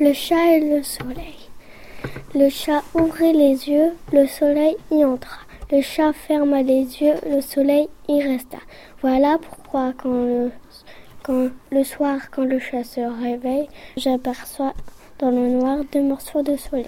Le chat et le soleil. Le chat ouvrit les yeux, le soleil y entra. Le chat ferma les yeux, le soleil y resta. Voilà pourquoi quand le, soir, quand le chat se réveille, j'aperçois dans le noir deux morceaux de soleil.